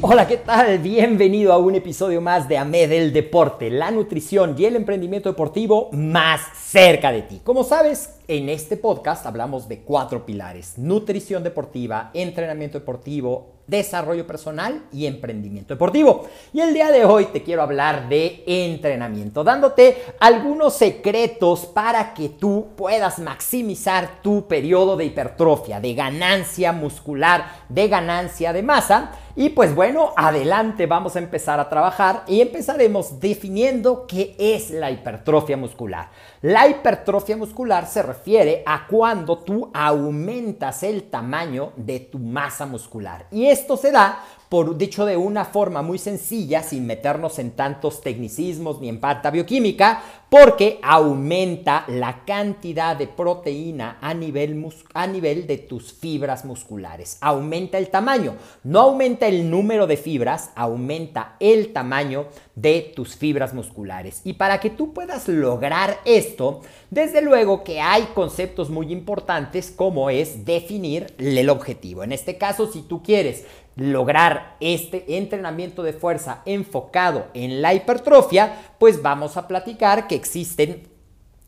Hola, ¿qué tal? Bienvenido a un episodio más de AMED el Deporte, la nutrición y el emprendimiento deportivo más cerca de ti. Como sabes, en este podcast hablamos de cuatro pilares, nutrición deportiva, entrenamiento deportivo, desarrollo personal y emprendimiento deportivo. Y el día de hoy te quiero hablar de entrenamiento, dándote algunos secretos para que tú puedas maximizar tu periodo de hipertrofia, de ganancia muscular, de ganancia de masa. Y pues bueno, adelante vamos a empezar a trabajar y empezaremos definiendo qué es la hipertrofia muscular. La hipertrofia muscular se refiere a cuando tú aumentas el tamaño de tu masa muscular. Y esto se da por dicho de una forma muy sencilla, sin meternos en tantos tecnicismos ni en pata bioquímica, porque aumenta la cantidad de proteína a nivel, a nivel de tus fibras musculares. Aumenta el tamaño, no aumenta el número de fibras, aumenta el tamaño de tus fibras musculares. Y para que tú puedas lograr esto, desde luego que hay conceptos muy importantes como es definir el objetivo. En este caso, si tú quieres lograr este entrenamiento de fuerza enfocado en la hipertrofia, pues vamos a platicar que existen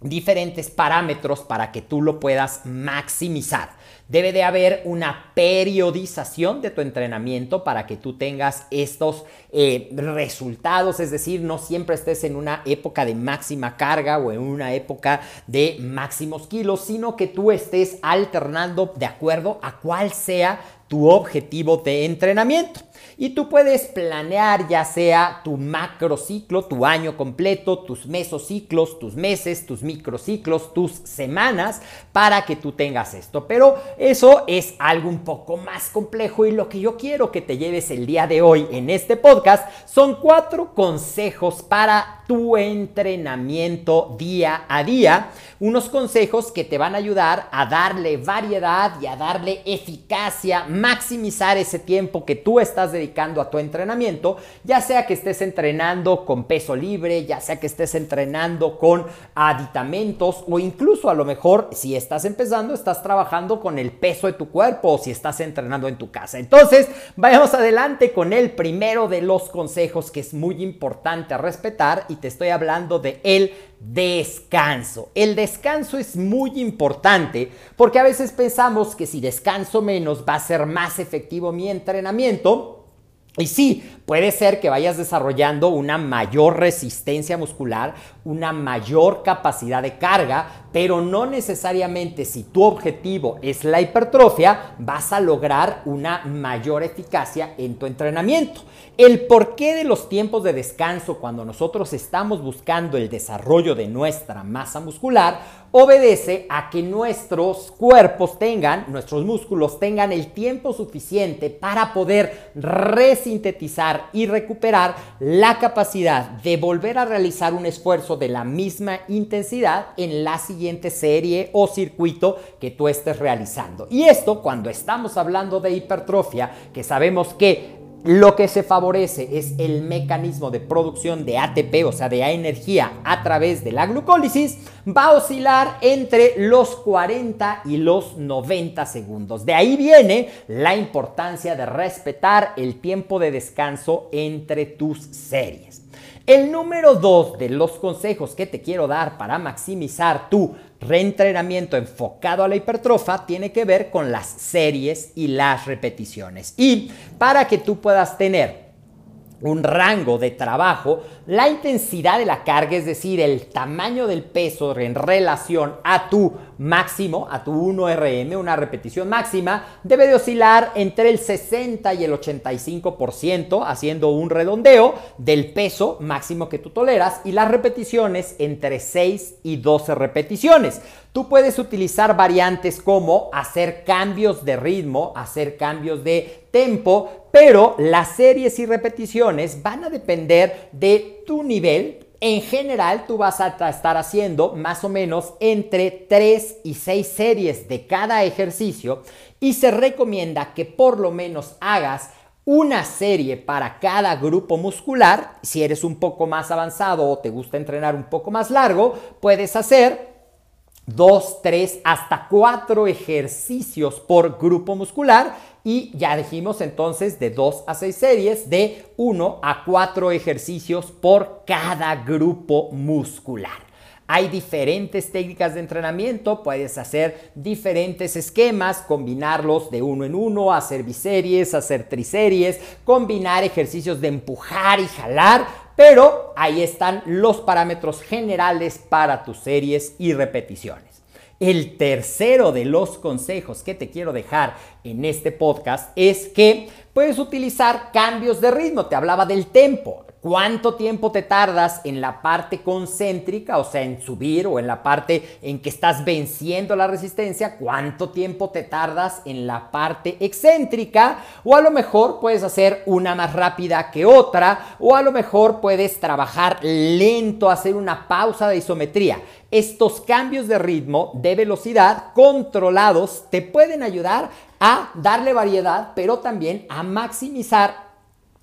diferentes parámetros para que tú lo puedas maximizar. Debe de haber una periodización de tu entrenamiento para que tú tengas estos eh, resultados, es decir, no siempre estés en una época de máxima carga o en una época de máximos kilos, sino que tú estés alternando de acuerdo a cuál sea tu objetivo de entrenamiento. Y tú puedes planear ya sea tu macrociclo, tu año completo, tus mesociclos, tus meses, tus microciclos, tus semanas, para que tú tengas esto. Pero eso es algo un poco más complejo y lo que yo quiero que te lleves el día de hoy en este podcast son cuatro consejos para tu entrenamiento día a día. Unos consejos que te van a ayudar a darle variedad y a darle eficacia, maximizar ese tiempo que tú estás dedicando a tu entrenamiento, ya sea que estés entrenando con peso libre, ya sea que estés entrenando con aditamentos o incluso a lo mejor si estás empezando, estás trabajando con el peso de tu cuerpo o si estás entrenando en tu casa. Entonces, vayamos adelante con el primero de los consejos que es muy importante respetar y te estoy hablando de el descanso. El descanso es muy importante porque a veces pensamos que si descanso menos va a ser más efectivo mi entrenamiento. Y sí, puede ser que vayas desarrollando una mayor resistencia muscular, una mayor capacidad de carga, pero no necesariamente si tu objetivo es la hipertrofia, vas a lograr una mayor eficacia en tu entrenamiento. El porqué de los tiempos de descanso cuando nosotros estamos buscando el desarrollo de nuestra masa muscular obedece a que nuestros cuerpos tengan, nuestros músculos tengan el tiempo suficiente para poder resintetizar y recuperar la capacidad de volver a realizar un esfuerzo de la misma intensidad en la siguiente serie o circuito que tú estés realizando. Y esto cuando estamos hablando de hipertrofia, que sabemos que lo que se favorece es el mecanismo de producción de ATP, o sea, de energía a través de la glucólisis, va a oscilar entre los 40 y los 90 segundos. De ahí viene la importancia de respetar el tiempo de descanso entre tus series. El número dos de los consejos que te quiero dar para maximizar tu reentrenamiento enfocado a la hipertrofia tiene que ver con las series y las repeticiones. Y para que tú puedas tener un rango de trabajo, la intensidad de la carga, es decir, el tamaño del peso en relación a tu máximo, a tu 1RM, una repetición máxima, debe de oscilar entre el 60 y el 85%, haciendo un redondeo del peso máximo que tú toleras y las repeticiones entre 6 y 12 repeticiones. Tú puedes utilizar variantes como hacer cambios de ritmo, hacer cambios de tempo, pero las series y repeticiones van a depender de tu nivel. En general, tú vas a estar haciendo más o menos entre 3 y 6 series de cada ejercicio y se recomienda que por lo menos hagas una serie para cada grupo muscular. Si eres un poco más avanzado o te gusta entrenar un poco más largo, puedes hacer dos, tres, hasta cuatro ejercicios por grupo muscular y ya dijimos entonces de dos a seis series de uno a cuatro ejercicios por cada grupo muscular. Hay diferentes técnicas de entrenamiento, puedes hacer diferentes esquemas, combinarlos de uno en uno, hacer biseries, hacer triseries, combinar ejercicios de empujar y jalar, pero ahí están los parámetros generales para tus series y repeticiones. El tercero de los consejos que te quiero dejar en este podcast es que puedes utilizar cambios de ritmo. Te hablaba del tempo. ¿Cuánto tiempo te tardas en la parte concéntrica, o sea, en subir o en la parte en que estás venciendo la resistencia? ¿Cuánto tiempo te tardas en la parte excéntrica? O a lo mejor puedes hacer una más rápida que otra, o a lo mejor puedes trabajar lento, hacer una pausa de isometría. Estos cambios de ritmo, de velocidad, controlados, te pueden ayudar a darle variedad, pero también a maximizar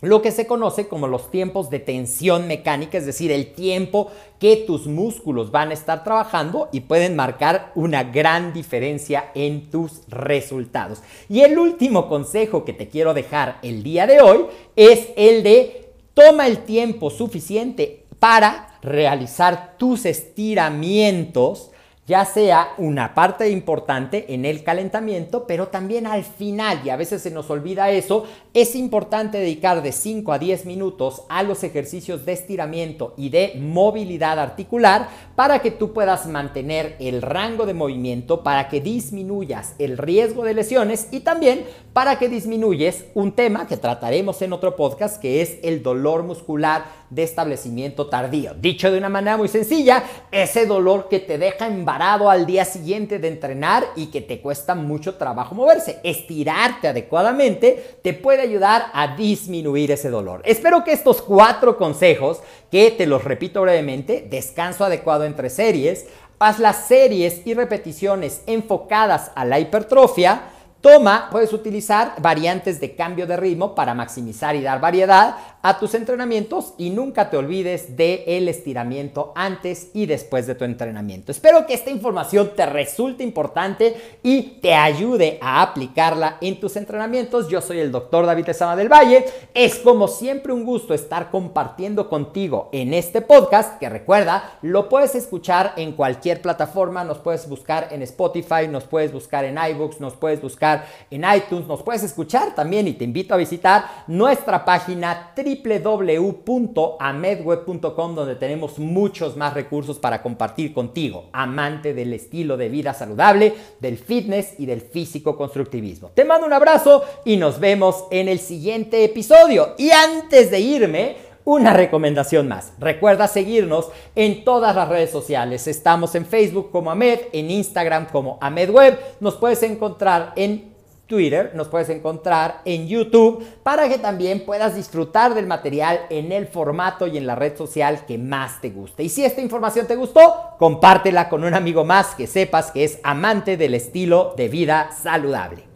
lo que se conoce como los tiempos de tensión mecánica, es decir, el tiempo que tus músculos van a estar trabajando y pueden marcar una gran diferencia en tus resultados. Y el último consejo que te quiero dejar el día de hoy es el de toma el tiempo suficiente para realizar tus estiramientos ya sea una parte importante en el calentamiento, pero también al final, y a veces se nos olvida eso, es importante dedicar de 5 a 10 minutos a los ejercicios de estiramiento y de movilidad articular para que tú puedas mantener el rango de movimiento, para que disminuyas el riesgo de lesiones y también para que disminuyes un tema que trataremos en otro podcast, que es el dolor muscular de establecimiento tardío. Dicho de una manera muy sencilla, ese dolor que te deja embarado al día siguiente de entrenar y que te cuesta mucho trabajo moverse. Estirarte adecuadamente te puede ayudar a disminuir ese dolor. Espero que estos cuatro consejos, que te los repito brevemente, descanso adecuado entre series, haz las series y repeticiones enfocadas a la hipertrofia, Toma, puedes utilizar variantes de cambio de ritmo para maximizar y dar variedad a tus entrenamientos y nunca te olvides del el estiramiento antes y después de tu entrenamiento. Espero que esta información te resulte importante y te ayude a aplicarla en tus entrenamientos. Yo soy el doctor David Tezama del Valle. Es como siempre un gusto estar compartiendo contigo en este podcast que recuerda, lo puedes escuchar en cualquier plataforma, nos puedes buscar en Spotify, nos puedes buscar en iBooks, nos puedes buscar en iTunes, nos puedes escuchar también y te invito a visitar nuestra página www.amedweb.com donde tenemos muchos más recursos para compartir contigo, amante del estilo de vida saludable, del fitness y del físico constructivismo. Te mando un abrazo y nos vemos en el siguiente episodio. Y antes de irme, una recomendación más. Recuerda seguirnos en todas las redes sociales. Estamos en Facebook como Amed, en Instagram como AmedWeb. Nos puedes encontrar en Twitter, nos puedes encontrar en YouTube para que también puedas disfrutar del material en el formato y en la red social que más te guste. Y si esta información te gustó, compártela con un amigo más que sepas que es amante del estilo de vida saludable.